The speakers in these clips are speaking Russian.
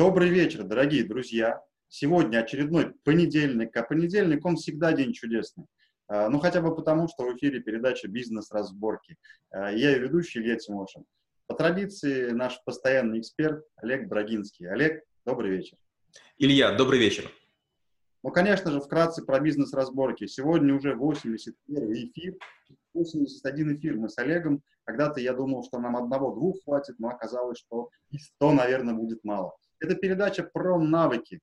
Добрый вечер, дорогие друзья. Сегодня очередной понедельник, а понедельник, он всегда день чудесный. А, ну, хотя бы потому, что в эфире передача «Бизнес-разборки». А, я ее ведущий Илья Тимошин. По традиции наш постоянный эксперт Олег Брагинский. Олег, добрый вечер. Илья, добрый вечер. Ну, конечно же, вкратце про бизнес-разборки. Сегодня уже 81 эфир, 81 эфир мы с Олегом. Когда-то я думал, что нам одного-двух хватит, но оказалось, что и 100, наверное, будет мало. Это передача про навыки.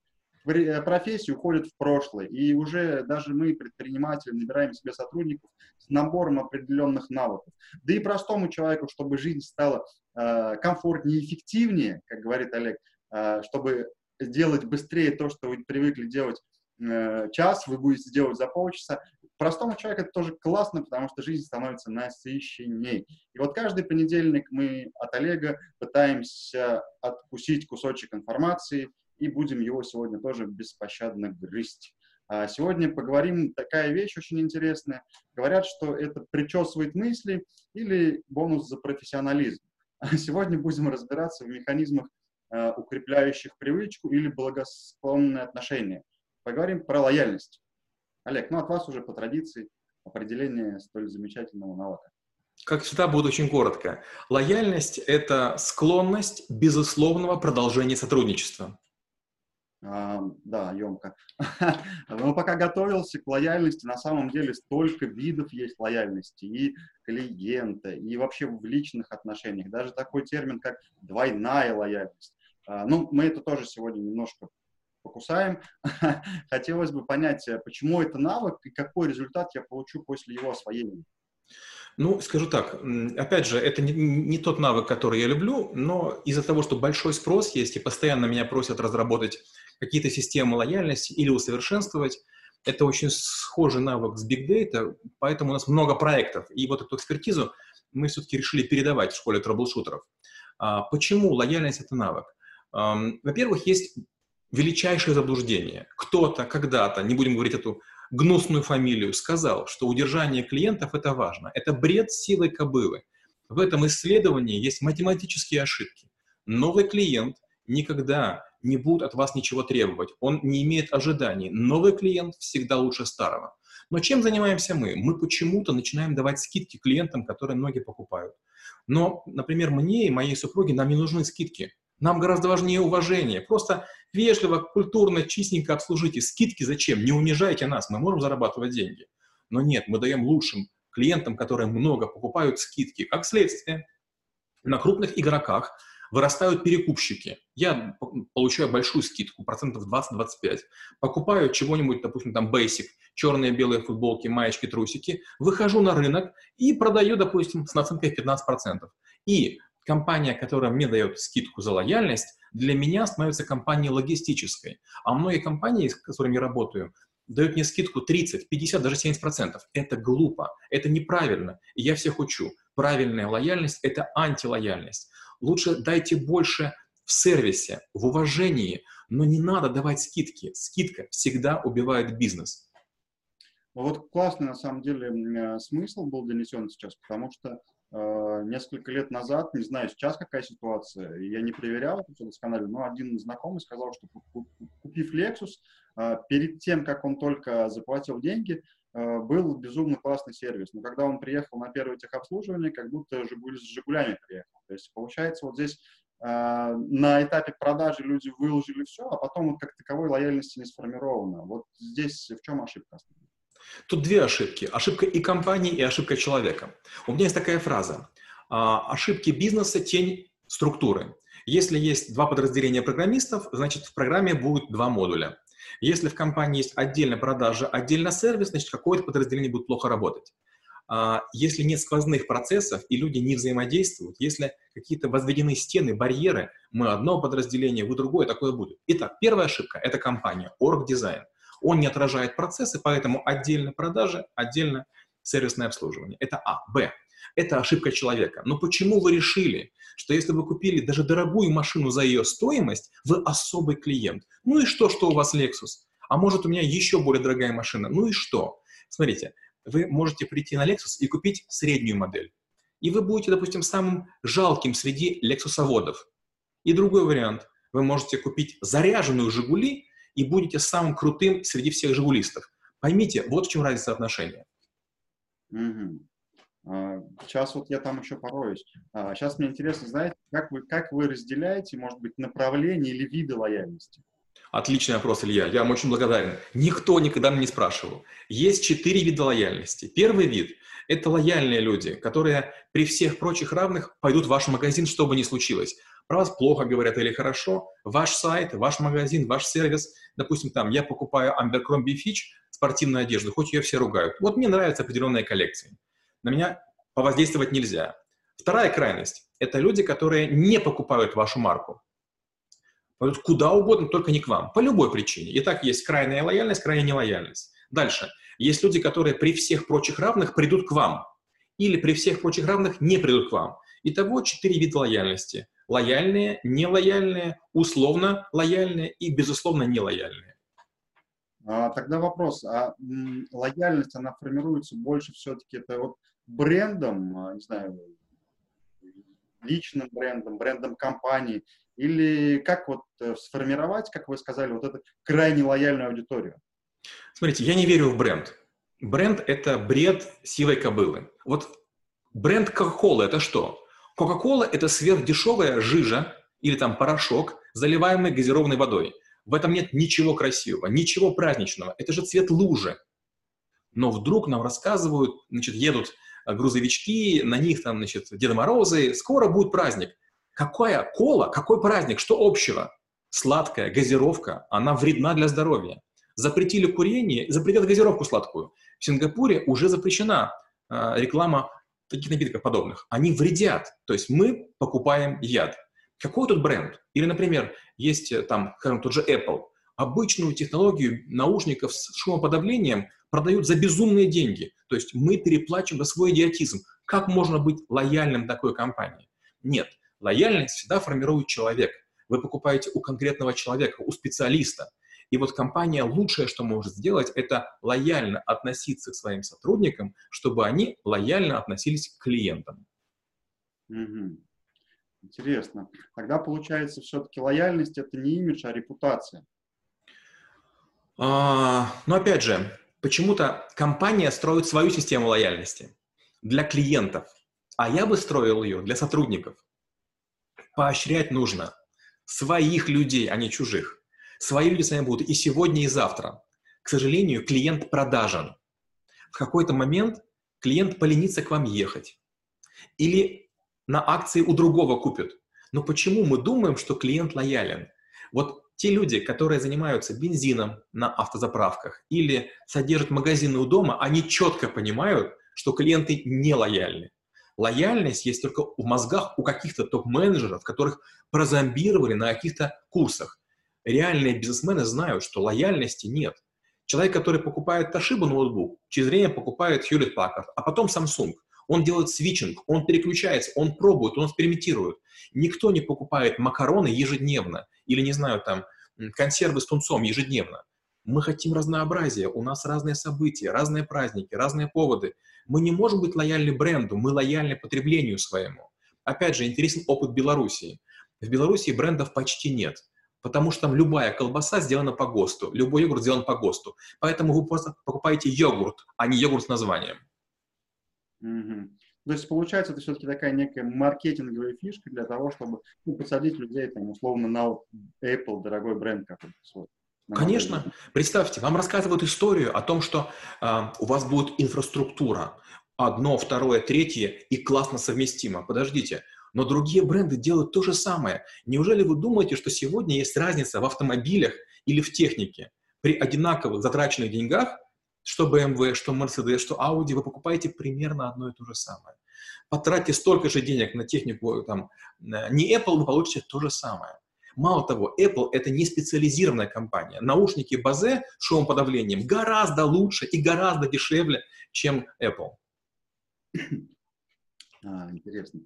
Э, профессии уходят в прошлое, и уже даже мы, предприниматели, набираем себе сотрудников с набором определенных навыков. Да и простому человеку, чтобы жизнь стала э, комфортнее эффективнее, как говорит Олег, э, чтобы делать быстрее то, что вы привыкли делать э, час, вы будете делать за полчаса. Простому человеку это тоже классно, потому что жизнь становится насыщенней. И вот каждый понедельник мы от Олега пытаемся откусить кусочек информации, и будем его сегодня тоже беспощадно грызть. А сегодня поговорим такая вещь очень интересная. Говорят, что это причесывает мысли или бонус за профессионализм. А сегодня будем разбираться в механизмах, э, укрепляющих привычку или благосклонные отношения. Поговорим про лояльность. Олег, ну от вас уже по традиции определение столь замечательного навыка. Как всегда, будет очень коротко. Лояльность – это склонность безусловного продолжения сотрудничества. А, да, емко. Но пока готовился к лояльности, на самом деле столько видов есть лояльности и клиента, и вообще в личных отношениях. Даже такой термин, как двойная лояльность. А, ну, мы это тоже сегодня немножко покусаем. Хотелось бы понять, э, почему это навык и какой результат я получу после его освоения. Ну, скажу так, опять же, это не, не тот навык, который я люблю, но из-за того, что большой спрос есть и постоянно меня просят разработать какие-то системы лояльности или усовершенствовать, это очень схожий навык с Big Data, поэтому у нас много проектов. И вот эту экспертизу мы все-таки решили передавать в школе трэблшутеров. А, почему лояльность – это навык? Во-первых, есть величайшее заблуждение. Кто-то когда-то, не будем говорить эту гнусную фамилию, сказал, что удержание клиентов – это важно. Это бред силой кобылы. В этом исследовании есть математические ошибки. Новый клиент никогда не будет от вас ничего требовать. Он не имеет ожиданий. Новый клиент всегда лучше старого. Но чем занимаемся мы? Мы почему-то начинаем давать скидки клиентам, которые многие покупают. Но, например, мне и моей супруге нам не нужны скидки. Нам гораздо важнее уважение. Просто вежливо, культурно, чистенько обслужите. Скидки зачем? Не унижайте нас, мы можем зарабатывать деньги. Но нет, мы даем лучшим клиентам, которые много покупают, скидки. Как следствие, на крупных игроках вырастают перекупщики. Я получаю большую скидку, процентов 20-25. Покупаю чего-нибудь, допустим, там Basic, черные белые футболки, маечки, трусики, выхожу на рынок и продаю, допустим, с наценкой 15%. И компания, которая мне дает скидку за лояльность, для меня становится компанией логистической. А многие компании, с которыми я работаю, дают мне скидку 30, 50, даже 70%. Это глупо, это неправильно. И я всех учу. Правильная лояльность – это антилояльность. Лучше дайте больше в сервисе, в уважении, но не надо давать скидки. Скидка всегда убивает бизнес. Вот классный, на самом деле, смысл был донесен сейчас, потому что Э, несколько лет назад, не знаю сейчас какая ситуация, я не проверял это все досконально, но один знакомый сказал, что купив Lexus, э, перед тем, как он только заплатил деньги, э, был безумно классный сервис. Но когда он приехал на первое техобслуживание, как будто Жигули с Жигулями приехал. То есть, получается, вот здесь на этапе продажи люди выложили все, а потом вот как таковой лояльности не сформировано. Вот здесь в чем ошибка основная? Тут две ошибки. Ошибка и компании, и ошибка человека. У меня есть такая фраза. А, ошибки бизнеса – тень структуры. Если есть два подразделения программистов, значит в программе будет два модуля. Если в компании есть отдельно продажа, отдельно сервис, значит какое-то подразделение будет плохо работать. А, если нет сквозных процессов и люди не взаимодействуют, если какие-то возведены стены, барьеры, мы одно подразделение, вы другое, такое будет. Итак, первая ошибка – это компания, орг-дизайн. Он не отражает процессы, поэтому отдельно продажи, отдельно сервисное обслуживание. Это А. Б. Это ошибка человека. Но почему вы решили, что если вы купили даже дорогую машину за ее стоимость, вы особый клиент? Ну и что, что у вас Lexus? А может у меня еще более дорогая машина? Ну и что? Смотрите, вы можете прийти на Lexus и купить среднюю модель. И вы будете, допустим, самым жалким среди лексусоводов. И другой вариант. вы можете купить заряженную «Жигули» и будете самым крутым среди всех «Жигулистов». Поймите, вот в чем разница отношения. Угу. Сейчас вот я там еще пороюсь. Сейчас а, мне интересно, знаете, как вы, как вы разделяете, может быть, направление или виды лояльности? Отличный вопрос, Илья. Я вам очень благодарен. Никто никогда меня не спрашивал. Есть четыре вида лояльности. Первый вид – это лояльные люди, которые при всех прочих равных пойдут в ваш магазин, что бы ни случилось. Про вас плохо говорят или хорошо. Ваш сайт, ваш магазин, ваш сервис. Допустим, там я покупаю Abercrombie Fitch спортивную одежду, хоть ее все ругают. Вот мне нравятся определенные коллекции. На меня повоздействовать нельзя. Вторая крайность – это люди, которые не покупают вашу марку. Пойдут куда угодно, только не к вам. По любой причине. Итак, есть крайняя лояльность, крайняя нелояльность. Дальше. Есть люди, которые при всех прочих равных придут к вам. Или при всех прочих равных не придут к вам. Итого четыре вида лояльности. Лояльные, нелояльные, условно лояльные и безусловно нелояльные. А, тогда вопрос, а м, лояльность, она формируется больше все-таки это вот брендом, а, не знаю, личным брендом, брендом компании, или как вот э, сформировать, как вы сказали, вот эту крайне лояльную аудиторию? Смотрите, я не верю в бренд. Бренд – это бред сивой кобылы. Вот бренд Coca-Cola – это что? Coca-Cola – это сверхдешевая жижа или там порошок, заливаемый газированной водой. В этом нет ничего красивого, ничего праздничного. Это же цвет лужи. Но вдруг нам рассказывают, значит, едут грузовички, на них там, значит, Деда Морозы, скоро будет праздник. Какая кола, какой праздник, что общего? Сладкая газировка, она вредна для здоровья. Запретили курение, запретят газировку сладкую. В Сингапуре уже запрещена э, реклама таких напитков подобных. Они вредят. То есть мы покупаем яд. Какой тут бренд? Или, например, есть э, там, скажем, тот же Apple. Обычную технологию наушников с шумоподавлением продают за безумные деньги. То есть мы переплачиваем за свой идиотизм. Как можно быть лояльным такой компании? Нет. Лояльность всегда формирует человек. Вы покупаете у конкретного человека, у специалиста. И вот компания лучшее, что может сделать, это лояльно относиться к своим сотрудникам, чтобы они лояльно относились к клиентам. Угу. Интересно. Тогда получается все-таки лояльность это не имидж, а репутация. А, но опять же, почему-то компания строит свою систему лояльности для клиентов, а я бы строил ее для сотрудников. Поощрять нужно своих людей, а не чужих. Свои люди с вами будут и сегодня, и завтра. К сожалению, клиент продажен. В какой-то момент клиент поленится к вам ехать. Или на акции у другого купят. Но почему мы думаем, что клиент лоялен? Вот те люди, которые занимаются бензином на автозаправках или содержат магазины у дома, они четко понимают, что клиенты не лояльны. Лояльность есть только в мозгах у каких-то топ-менеджеров, которых прозомбировали на каких-то курсах. Реальные бизнесмены знают, что лояльности нет. Человек, который покупает Toshiba ноутбук, через время покупает Hewlett Packard, а потом Samsung. Он делает свитчинг, он переключается, он пробует, он экспериментирует. Никто не покупает макароны ежедневно или, не знаю, там, консервы с тунцом ежедневно. Мы хотим разнообразия, у нас разные события, разные праздники, разные поводы. Мы не можем быть лояльны бренду, мы лояльны потреблению своему. Опять же, интересен опыт Белоруссии. В Беларуси брендов почти нет, потому что там любая колбаса сделана по ГОСТу, любой йогурт сделан по ГОСТу. Поэтому вы просто покупаете йогурт, а не йогурт с названием. Угу. То есть, получается, это все-таки такая некая маркетинговая фишка для того, чтобы ну, посадить людей, там, условно, на Apple, дорогой бренд какой-то свой. Конечно. Представьте, вам рассказывают историю о том, что э, у вас будет инфраструктура. Одно, второе, третье и классно совместимо. Подождите, но другие бренды делают то же самое. Неужели вы думаете, что сегодня есть разница в автомобилях или в технике? При одинаковых затраченных деньгах что BMW, что Mercedes, что Audi, вы покупаете примерно одно и то же самое. Потратьте столько же денег на технику, там, не Apple, вы получите то же самое. Мало того, Apple — это не специализированная компания. Наушники Bose с шумоподавлением гораздо лучше и гораздо дешевле, чем Apple. А, интересно.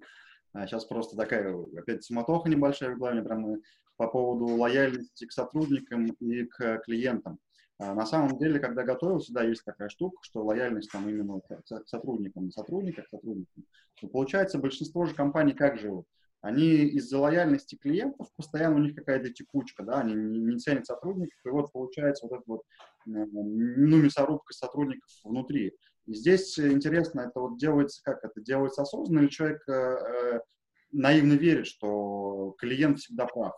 А сейчас просто такая опять суматоха небольшая в главе прямо по поводу лояльности к сотрудникам и к клиентам. А на самом деле, когда готовился, да, есть такая штука, что лояльность там именно к сотрудникам, сотрудникам, сотрудникам. Но получается, большинство же компаний как живут? они из-за лояльности клиентов, постоянно у них какая-то текучка, да, они не, не ценят сотрудников, и вот получается вот эта вот, ну, мясорубка сотрудников внутри. И здесь интересно, это вот делается как? Это делается осознанно, или человек э, э, наивно верит, что клиент всегда прав?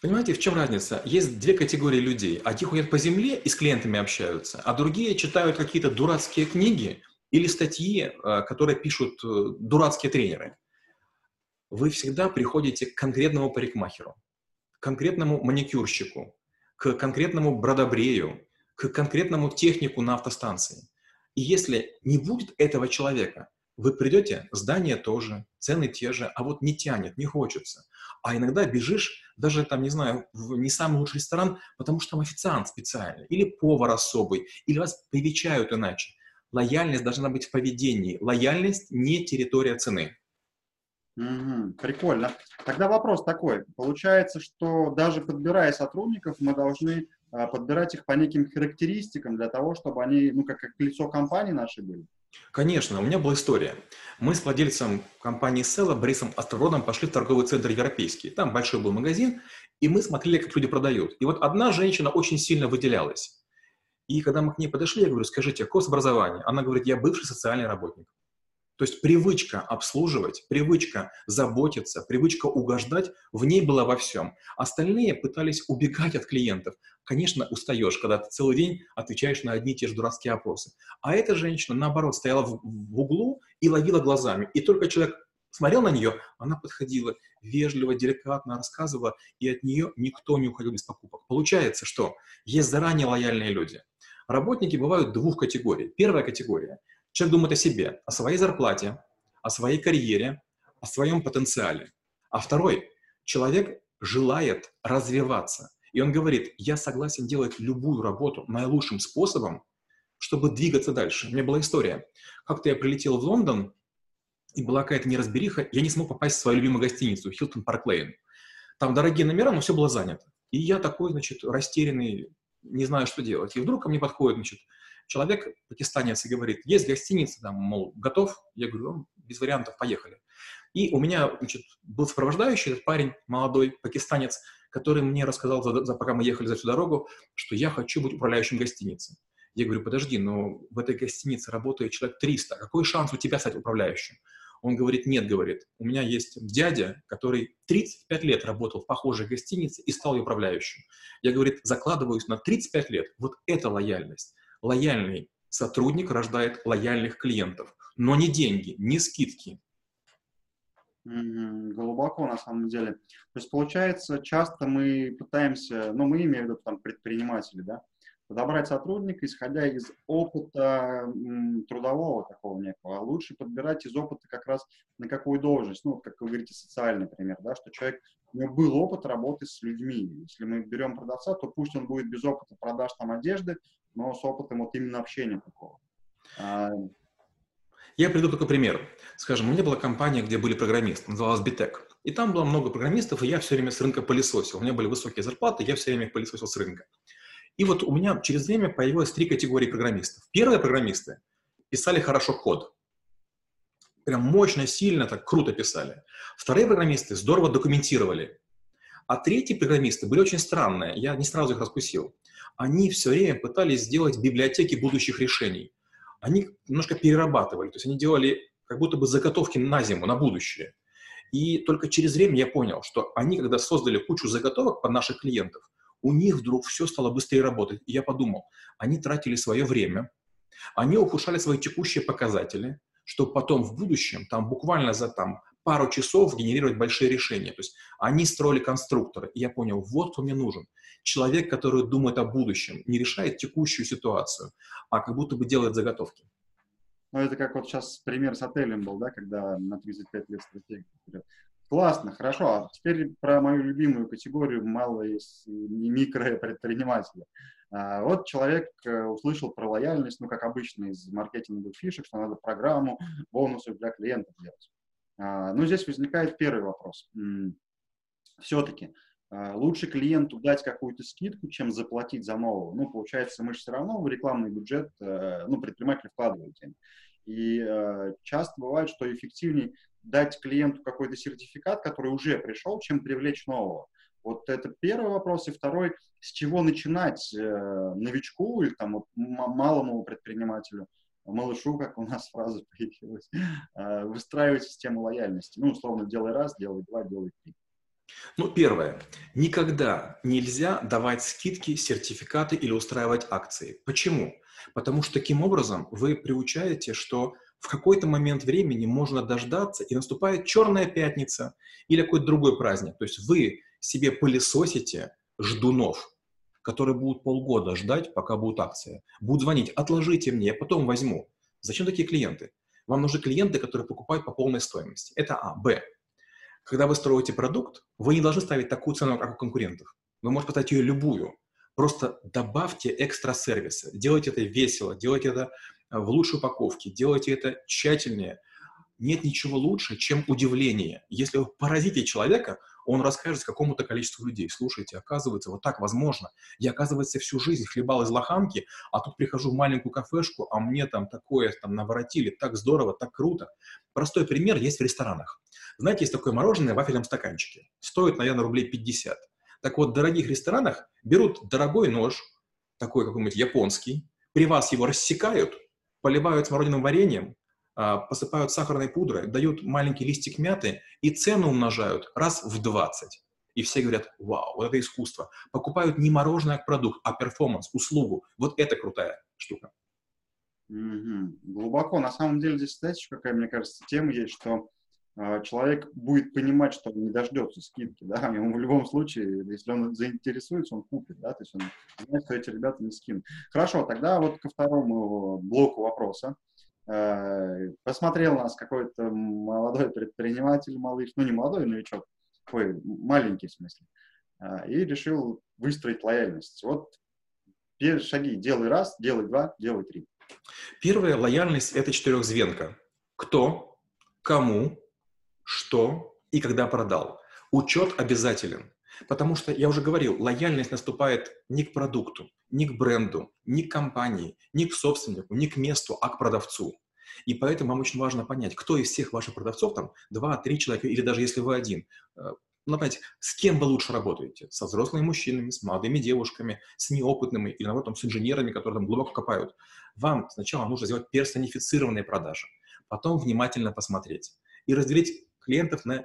Понимаете, в чем разница? Есть две категории людей. Одни ходят по земле и с клиентами общаются, а другие читают какие-то дурацкие книги или статьи, э, которые пишут э, дурацкие тренеры вы всегда приходите к конкретному парикмахеру, к конкретному маникюрщику, к конкретному бродобрею, к конкретному технику на автостанции. И если не будет этого человека, вы придете, здание тоже, цены те же, а вот не тянет, не хочется. А иногда бежишь даже там, не знаю, в не самый лучший ресторан, потому что там официант специальный, или повар особый, или вас привечают иначе. Лояльность должна быть в поведении. Лояльность не территория цены. Угу, прикольно. Тогда вопрос такой. Получается, что даже подбирая сотрудников, мы должны подбирать их по неким характеристикам для того, чтобы они, ну, как, как лицо компании нашей были? Конечно, у меня была история. Мы с владельцем компании Села, Борисом Острородом, пошли в торговый центр Европейский. Там большой был магазин, и мы смотрели, как люди продают. И вот одна женщина очень сильно выделялась. И когда мы к ней подошли, я говорю, скажите, какое образование? Она говорит, я бывший социальный работник. То есть привычка обслуживать, привычка заботиться, привычка угождать, в ней была во всем. Остальные пытались убегать от клиентов. Конечно, устаешь, когда ты целый день отвечаешь на одни и те же дурацкие опросы. А эта женщина, наоборот, стояла в, в углу и ловила глазами. И только человек смотрел на нее, она подходила, вежливо, деликатно рассказывала, и от нее никто не уходил без покупок. Получается, что есть заранее лояльные люди. Работники бывают двух категорий. Первая категория Человек думает о себе, о своей зарплате, о своей карьере, о своем потенциале. А второй, человек желает развиваться. И он говорит, я согласен делать любую работу наилучшим способом, чтобы двигаться дальше. У меня была история. Как-то я прилетел в Лондон, и была какая-то неразбериха, я не смог попасть в свою любимую гостиницу, Хилтон Парк Лейн. Там дорогие номера, но все было занято. И я такой, значит, растерянный, не знаю, что делать. И вдруг ко мне подходит, значит, человек, пакистанец, и говорит, есть гостиница, там, мол, готов? Я говорю, ну, без вариантов, поехали. И у меня, значит, был сопровождающий этот парень, молодой пакистанец, который мне рассказал, за, за, пока мы ехали за всю дорогу, что я хочу быть управляющим гостиницы. Я говорю, подожди, но в этой гостинице работает человек 300, какой шанс у тебя стать управляющим? Он говорит, нет, говорит, у меня есть дядя, который 35 лет работал в похожей гостинице и стал управляющим. Я, говорит, закладываюсь на 35 лет. Вот это лояльность. Лояльный сотрудник рождает лояльных клиентов, но не деньги, не скидки. Глубоко, на самом деле. То есть, получается, часто мы пытаемся, ну, мы имеем в виду там предприниматели, да, подобрать сотрудника, исходя из опыта трудового такого некого. А лучше подбирать из опыта как раз на какую должность. Ну, как вы говорите, социальный пример, да, что человек, у него был опыт работы с людьми. Если мы берем продавца, то пусть он будет без опыта продаж там одежды, но с опытом вот именно общения такого. А... Я приду только пример. Скажем, у меня была компания, где были программисты, называлась Bitec. И там было много программистов, и я все время с рынка пылесосил. У меня были высокие зарплаты, я все время их пылесосил с рынка. И вот у меня через время появилось три категории программистов. Первые программисты писали хорошо код. Прям мощно, сильно, так круто писали. Вторые программисты здорово документировали. А третьи программисты были очень странные. Я не сразу их раскусил они все время пытались сделать библиотеки будущих решений. Они немножко перерабатывали, то есть они делали как будто бы заготовки на зиму, на будущее. И только через время я понял, что они, когда создали кучу заготовок под наших клиентов, у них вдруг все стало быстрее работать. И я подумал, они тратили свое время, они ухудшали свои текущие показатели, чтобы потом в будущем, там буквально за там, пару часов генерировать большие решения. То есть они строили конструкторы. И я понял, вот кто мне нужен. Человек, который думает о будущем, не решает текущую ситуацию, а как будто бы делает заготовки. Ну, это как вот сейчас пример с отелем был, да, когда на 35 лет стратегия. Классно, хорошо. А теперь про мою любимую категорию малого и микропредпринимателя. А, вот человек э, услышал про лояльность, ну, как обычно, из маркетинговых фишек, что надо программу бонусов для клиентов делать. А, ну, здесь возникает первый вопрос. Все-таки а, лучше клиенту дать какую-то скидку, чем заплатить за нового. Ну, получается, мы же все равно в рекламный бюджет, э, ну, предприниматель вкладывает деньги. И э, часто бывает, что эффективнее дать клиенту какой-то сертификат, который уже пришел, чем привлечь нового. Вот это первый вопрос. И второй, с чего начинать э, новичку или там малому предпринимателю, малышу, как у нас фраза появилась, э, выстраивать систему лояльности. Ну, условно, делай раз, делай два, делай три. Ну, первое. Никогда нельзя давать скидки, сертификаты или устраивать акции. Почему? Потому что таким образом вы приучаете, что в какой-то момент времени можно дождаться, и наступает черная пятница или какой-то другой праздник. То есть вы себе пылесосите ждунов, которые будут полгода ждать, пока будут акции. Будут звонить, отложите мне, я потом возьму. Зачем такие клиенты? Вам нужны клиенты, которые покупают по полной стоимости. Это А. Б. Когда вы строите продукт, вы не должны ставить такую цену, как у конкурентов. Вы можете поставить ее любую. Просто добавьте экстра сервисы. Делайте это весело, делайте это в лучшей упаковке, делайте это тщательнее. Нет ничего лучше, чем удивление. Если вы поразите человека, он расскажет какому-то количеству людей. Слушайте, оказывается, вот так возможно. Я, оказывается, всю жизнь хлебал из лоханки, а тут прихожу в маленькую кафешку, а мне там такое там наворотили, так здорово, так круто. Простой пример есть в ресторанах. Знаете, есть такое мороженое в вафельном стаканчике. Стоит, наверное, рублей 50. Так вот, в дорогих ресторанах берут дорогой нож, такой какой-нибудь японский, при вас его рассекают, поливают смородиным вареньем, посыпают сахарной пудрой, дают маленький листик мяты и цену умножают раз в 20. И все говорят, вау, вот это искусство. Покупают не мороженое как продукт, а перформанс, услугу. Вот это крутая штука. Угу. Глубоко. На самом деле здесь, знаете, какая, мне кажется, тема есть, что э, человек будет понимать, что он не дождется скидки, да, ему в любом случае, если он заинтересуется, он купит, да, то есть он знает, что эти ребята не скинут. Хорошо, тогда вот ко второму блоку вопроса. Э, посмотрел нас какой-то молодой предприниматель, малыш, ну не молодой, новичок, такой маленький в смысле, э, и решил выстроить лояльность. Вот первые шаги. Делай раз, делай два, делай три. Первая лояльность – это четырехзвенка. Кто, кому, что и когда продал. Учет обязателен. Потому что, я уже говорил, лояльность наступает не к продукту, не к бренду, не к компании, не к собственнику, не к месту, а к продавцу. И поэтому вам очень важно понять, кто из всех ваших продавцов, там, два, три человека, или даже если вы один, э, ну, понимаете, с кем вы лучше работаете? Со взрослыми мужчинами, с молодыми девушками, с неопытными или, наоборот, там, с инженерами, которые там глубоко копают. Вам сначала нужно сделать персонифицированные продажи, потом внимательно посмотреть и разделить клиентов на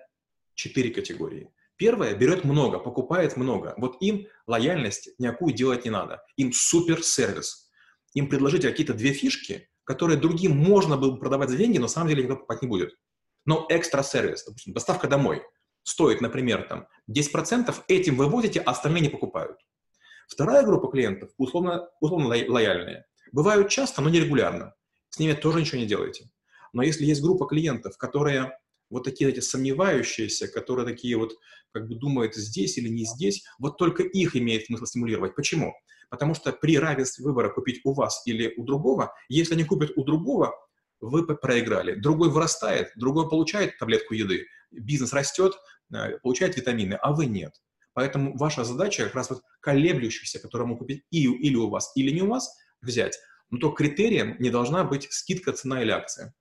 четыре категории – Первое, берет много, покупает много. Вот им лояльность никакую делать не надо. Им супер сервис. Им предложите какие-то две фишки, которые другим можно было бы продавать за деньги, но на самом деле никто покупать не будет. Но экстра сервис, допустим, доставка домой, стоит, например, там 10%, этим вывозите, а остальные не покупают. Вторая группа клиентов, условно, условно лояльные, бывают часто, но нерегулярно. С ними тоже ничего не делаете. Но если есть группа клиентов, которые вот такие эти сомневающиеся, которые такие вот как бы думают здесь или не здесь, вот только их имеет смысл стимулировать. Почему? Потому что при равенстве выбора купить у вас или у другого, если они купят у другого, вы проиграли. Другой вырастает, другой получает таблетку еды, бизнес растет, э, получает витамины, а вы нет. Поэтому ваша задача как раз вот колеблющихся, которому купить и, или у вас, или не у вас, взять. Но то критерием не должна быть скидка, цена или акция.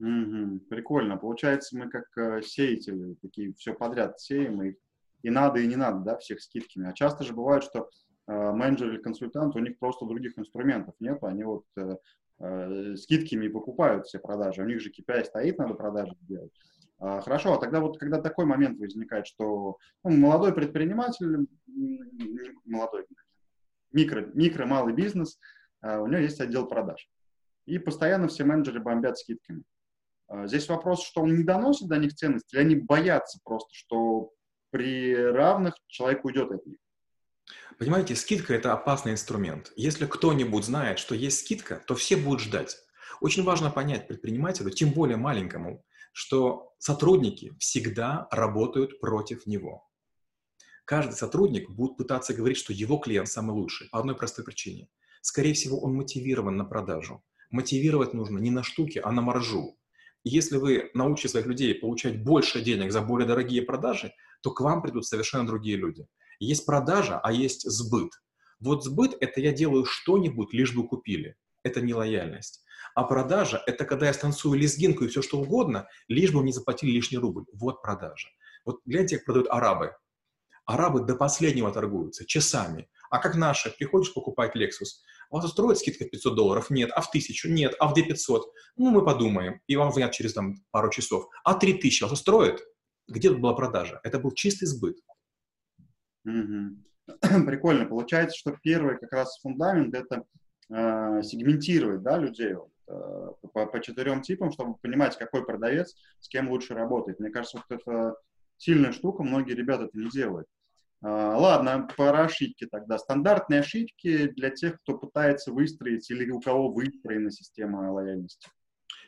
Угу, прикольно. Получается, мы как э, сеятели, такие все подряд сеем, и, и надо, и не надо, да, всех скидками. А часто же бывает, что менеджер или консультант, у них просто других инструментов нет, они вот э, э, скидками покупают все продажи, у них же KPI стоит, надо продажи делать. А, хорошо, а тогда вот когда такой момент возникает, что ну, молодой предприниматель, молодой, микро, микро, малый бизнес, э, у него есть отдел продаж. И постоянно все менеджеры бомбят скидками. А, здесь вопрос, что он не доносит до них ценности, или они боятся просто, что при равных человек уйдет от них. Понимаете, скидка – это опасный инструмент. Если кто-нибудь знает, что есть скидка, то все будут ждать. Очень важно понять предпринимателю, тем более маленькому, что сотрудники всегда работают против него. Каждый сотрудник будет пытаться говорить, что его клиент самый лучший, по одной простой причине. Скорее всего, он мотивирован на продажу. Мотивировать нужно не на штуки, а на маржу если вы научите своих людей получать больше денег за более дорогие продажи, то к вам придут совершенно другие люди. Есть продажа, а есть сбыт. Вот сбыт – это я делаю что-нибудь, лишь бы купили. Это не лояльность. А продажа — это когда я станцую лезгинку и все что угодно, лишь бы мне заплатили лишний рубль. Вот продажа. Вот гляньте, как продают арабы. Арабы до последнего торгуются, часами. А как наши? Приходишь покупать Lexus, вас устроит скидка в 500 долларов? Нет. А в 1000? Нет. А в 2500? Ну, мы подумаем. И вам звонят через там, пару часов. А 3000 вас устроит? Где тут была продажа? Это был чистый сбыт. Угу. Прикольно. Получается, что первый как раз фундамент — это э, сегментировать да, людей вот, э, по, по четырем типам, чтобы понимать, какой продавец с кем лучше работает. Мне кажется, вот это сильная штука, многие ребята это не делают. А, ладно, про ошибки тогда. Стандартные ошибки для тех, кто пытается выстроить или у кого выстроена система лояльности.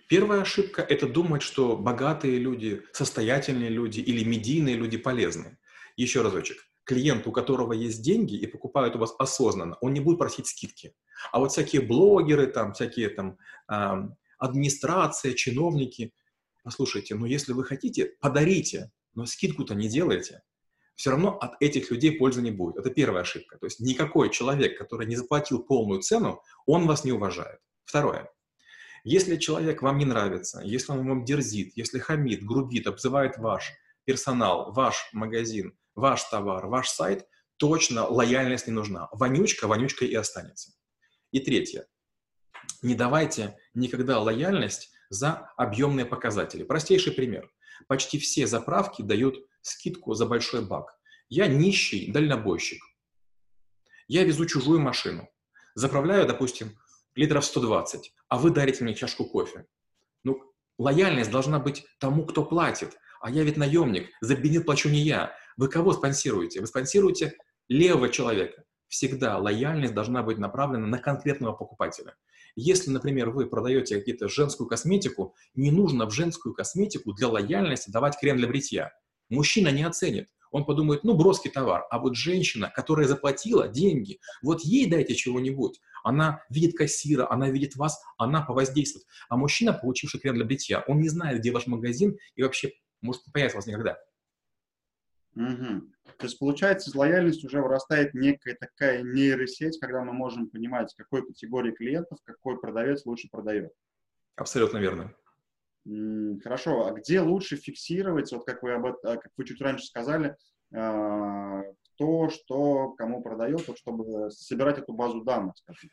Первая ошибка – это думать, что богатые люди, состоятельные люди или медийные люди полезны. Еще разочек. Клиент, у которого есть деньги и покупает у вас осознанно, он не будет просить скидки. А вот всякие блогеры, там, всякие там э, администрация, чиновники, послушайте, ну если вы хотите, подарите, но скидку-то не делайте все равно от этих людей пользы не будет. Это первая ошибка. То есть никакой человек, который не заплатил полную цену, он вас не уважает. Второе. Если человек вам не нравится, если он вам дерзит, если хамит, грубит, обзывает ваш персонал, ваш магазин, ваш товар, ваш сайт, точно лояльность не нужна. Вонючка, вонючка и останется. И третье. Не давайте никогда лояльность за объемные показатели. Простейший пример. Почти все заправки дают скидку за большой бак. Я нищий дальнобойщик. Я везу чужую машину. Заправляю, допустим, литров 120, а вы дарите мне чашку кофе. Ну, лояльность должна быть тому, кто платит. А я ведь наемник, за бензин плачу не я. Вы кого спонсируете? Вы спонсируете левого человека. Всегда лояльность должна быть направлена на конкретного покупателя. Если, например, вы продаете какие-то женскую косметику, не нужно в женскую косметику для лояльности давать крем для бритья. Мужчина не оценит. Он подумает, ну, броский товар. А вот женщина, которая заплатила деньги, вот ей дайте чего-нибудь. Она видит кассира, она видит вас, она повоздействует. А мужчина, получивший крем для бритья, он не знает, где ваш магазин и вообще может не появиться вас никогда. Угу. То есть, получается, из лояльности уже вырастает некая такая нейросеть, когда мы можем понимать, какой категории клиентов, какой продавец лучше продает. Абсолютно верно. Хорошо, а где лучше фиксировать, вот как вы, об, а, как вы чуть раньше сказали, а, кто что кому продает, чтобы собирать эту базу данных, скажем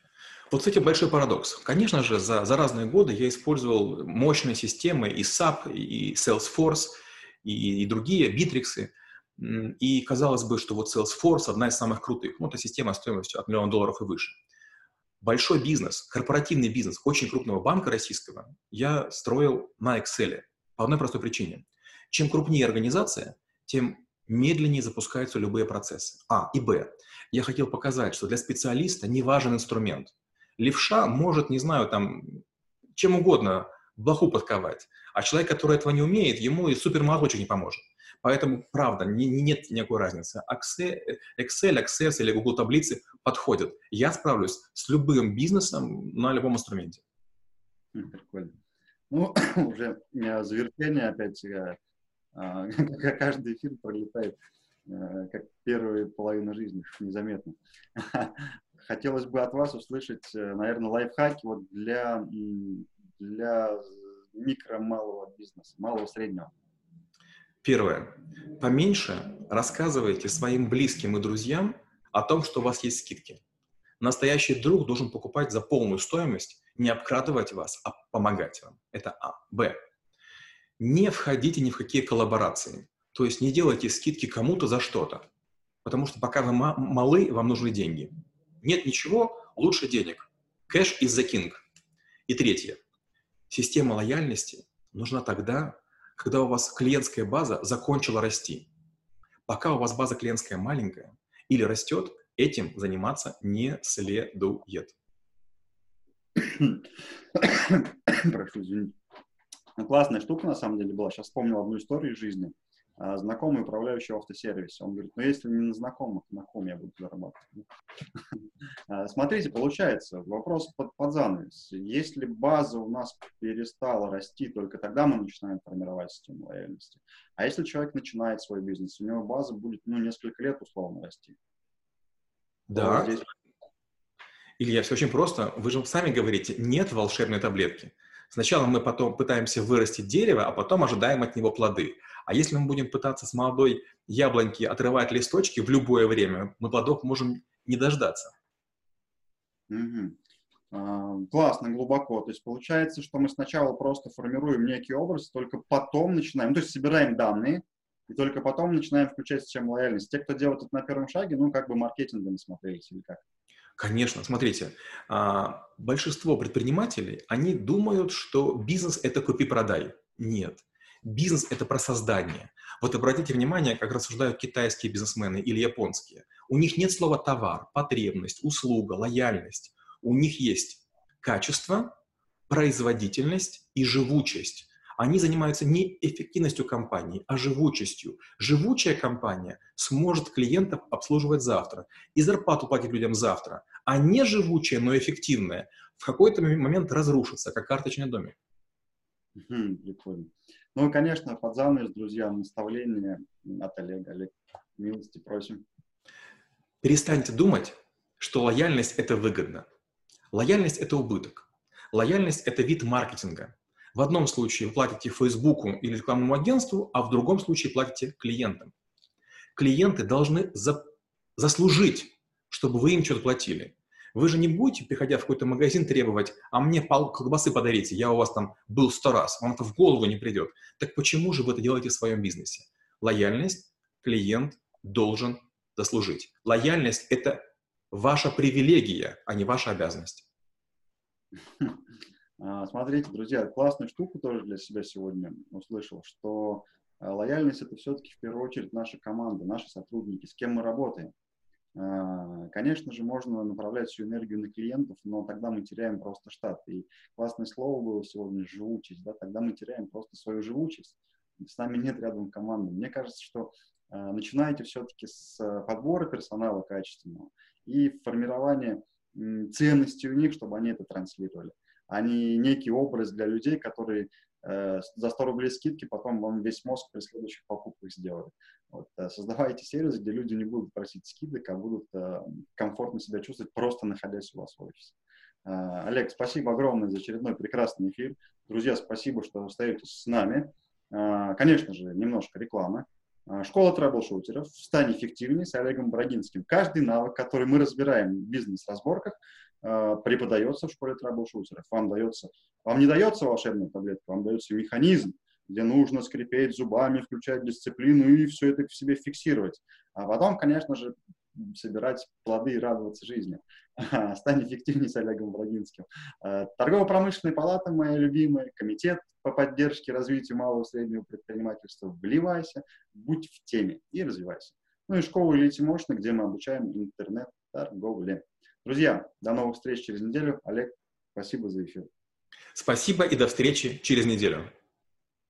Вот, кстати, большой парадокс. Конечно же, за, за разные годы я использовал мощные системы и SAP, и Salesforce, и, и другие, Bittrex. И казалось бы, что вот Salesforce одна из самых крутых. Ну, это система стоимостью от миллиона долларов и выше большой бизнес, корпоративный бизнес очень крупного банка российского я строил на Excel по одной простой причине. Чем крупнее организация, тем медленнее запускаются любые процессы. А. И Б. Я хотел показать, что для специалиста не важен инструмент. Левша может, не знаю, там, чем угодно блоху подковать, а человек, который этого не умеет, ему и супермолоточек не поможет. Поэтому, правда, не, не, нет никакой разницы. Excel, Excel, Access или Google таблицы подходят. Я справлюсь с любым бизнесом на любом инструменте. Прикольно. Ну, уже завершение опять. А, каждый эфир пролетает э, как первая половина жизни, незаметно. Хотелось бы от вас услышать, э, наверное, лайфхаки вот для, для микро-малого бизнеса, малого-среднего. Первое. Поменьше рассказывайте своим близким и друзьям о том, что у вас есть скидки. Настоящий друг должен покупать за полную стоимость, не обкрадывать вас, а помогать вам. Это А. Б. Не входите ни в какие коллаборации. То есть не делайте скидки кому-то за что-то. Потому что пока вы малы, вам нужны деньги. Нет ничего лучше денег. Кэш is the king. И третье. Система лояльности нужна тогда, когда у вас клиентская база закончила расти. Пока у вас база клиентская маленькая или растет, этим заниматься не следует. Прошу извинить. Классная штука на самом деле была. Сейчас вспомнил одну историю из жизни. А, знакомый управляющий в автосервисе. Он говорит, ну если не на знакомых, на ком я буду зарабатывать? А, смотрите, получается, вопрос под, под занавес. Если база у нас перестала расти, только тогда мы начинаем формировать систему лояльности. А если человек начинает свой бизнес, у него база будет, ну, несколько лет условно расти. Да. Здесь... Илья, все очень просто. Вы же сами говорите, нет волшебной таблетки. Сначала мы потом пытаемся вырастить дерево, а потом ожидаем от него плоды. А если мы будем пытаться с молодой яблоньки отрывать листочки в любое время, мы плодов можем не дождаться. Угу. А, классно, глубоко. То есть получается, что мы сначала просто формируем некий образ, только потом начинаем, ну, то есть собираем данные, и только потом начинаем включать систему лояльности. Те, кто делает это на первом шаге, ну, как бы маркетингом смотрелись или как? Конечно, смотрите, а, большинство предпринимателей, они думают, что бизнес – это купи-продай. Нет. Бизнес – это про создание. Вот обратите внимание, как рассуждают китайские бизнесмены или японские. У них нет слова товар, потребность, услуга, лояльность. У них есть качество, производительность и живучесть. Они занимаются не эффективностью компании, а живучестью. Живучая компания сможет клиентов обслуживать завтра и зарплату платить людям завтра, а не живучая, но эффективная в какой-то момент разрушится, как карточный домик. Прикольно. Ну и, конечно, под занавес, друзья, наставление от Олега. Олег, милости просим. Перестаньте думать, что лояльность – это выгодно. Лояльность – это убыток. Лояльность – это вид маркетинга. В одном случае вы платите Фейсбуку или рекламному агентству, а в другом случае платите клиентам. Клиенты должны за, заслужить, чтобы вы им что-то платили. Вы же не будете, приходя в какой-то магазин, требовать, а мне пол колбасы подарите, я у вас там был сто раз, вам это в голову не придет. Так почему же вы это делаете в своем бизнесе? Лояльность клиент должен заслужить. Лояльность – это ваша привилегия, а не ваша обязанность. А, смотрите, друзья, классную штуку тоже для себя сегодня услышал, что а, лояльность – это все-таки в первую очередь наша команда, наши сотрудники, с кем мы работаем. А, конечно же, можно направлять всю энергию на клиентов, но тогда мы теряем просто штат. И классное слово было сегодня – живучесть. Да? Тогда мы теряем просто свою живучесть. С нами нет рядом команды. Мне кажется, что э, начинайте все-таки с подбора персонала качественного и формирования э, ценностей у них, чтобы они это транслировали, а не некий образ для людей, которые э, за 100 рублей скидки потом вам весь мозг при следующих покупках сделают. Вот, э, создавайте сервис, где люди не будут просить скидок, а будут э, комфортно себя чувствовать, просто находясь у вас в офисе. Э, Олег, спасибо огромное за очередной прекрасный эфир. Друзья, спасибо, что остаетесь с нами. Конечно же, немножко рекламы. Школа трэблшутеров «Стань эффективнее» с Олегом Брагинским. Каждый навык, который мы разбираем в бизнес-разборках, преподается в школе трэблшутеров. Вам, дается, вам не дается волшебная таблетка, вам дается механизм, где нужно скрипеть зубами, включать дисциплину и все это в себе фиксировать. А потом, конечно же, собирать плоды и радоваться жизни. Стань эффективнее с Олегом Брагинским. А, Торгово-промышленная палата, моя любимая, комитет по поддержке развития малого и среднего предпринимательства. Вливайся, будь в теме и развивайся. Ну и школа Ильи Тимошина, где мы обучаем интернет-торговле. Друзья, до новых встреч через неделю. Олег, спасибо за эфир. Спасибо и до встречи через неделю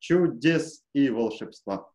чудес и волшебства.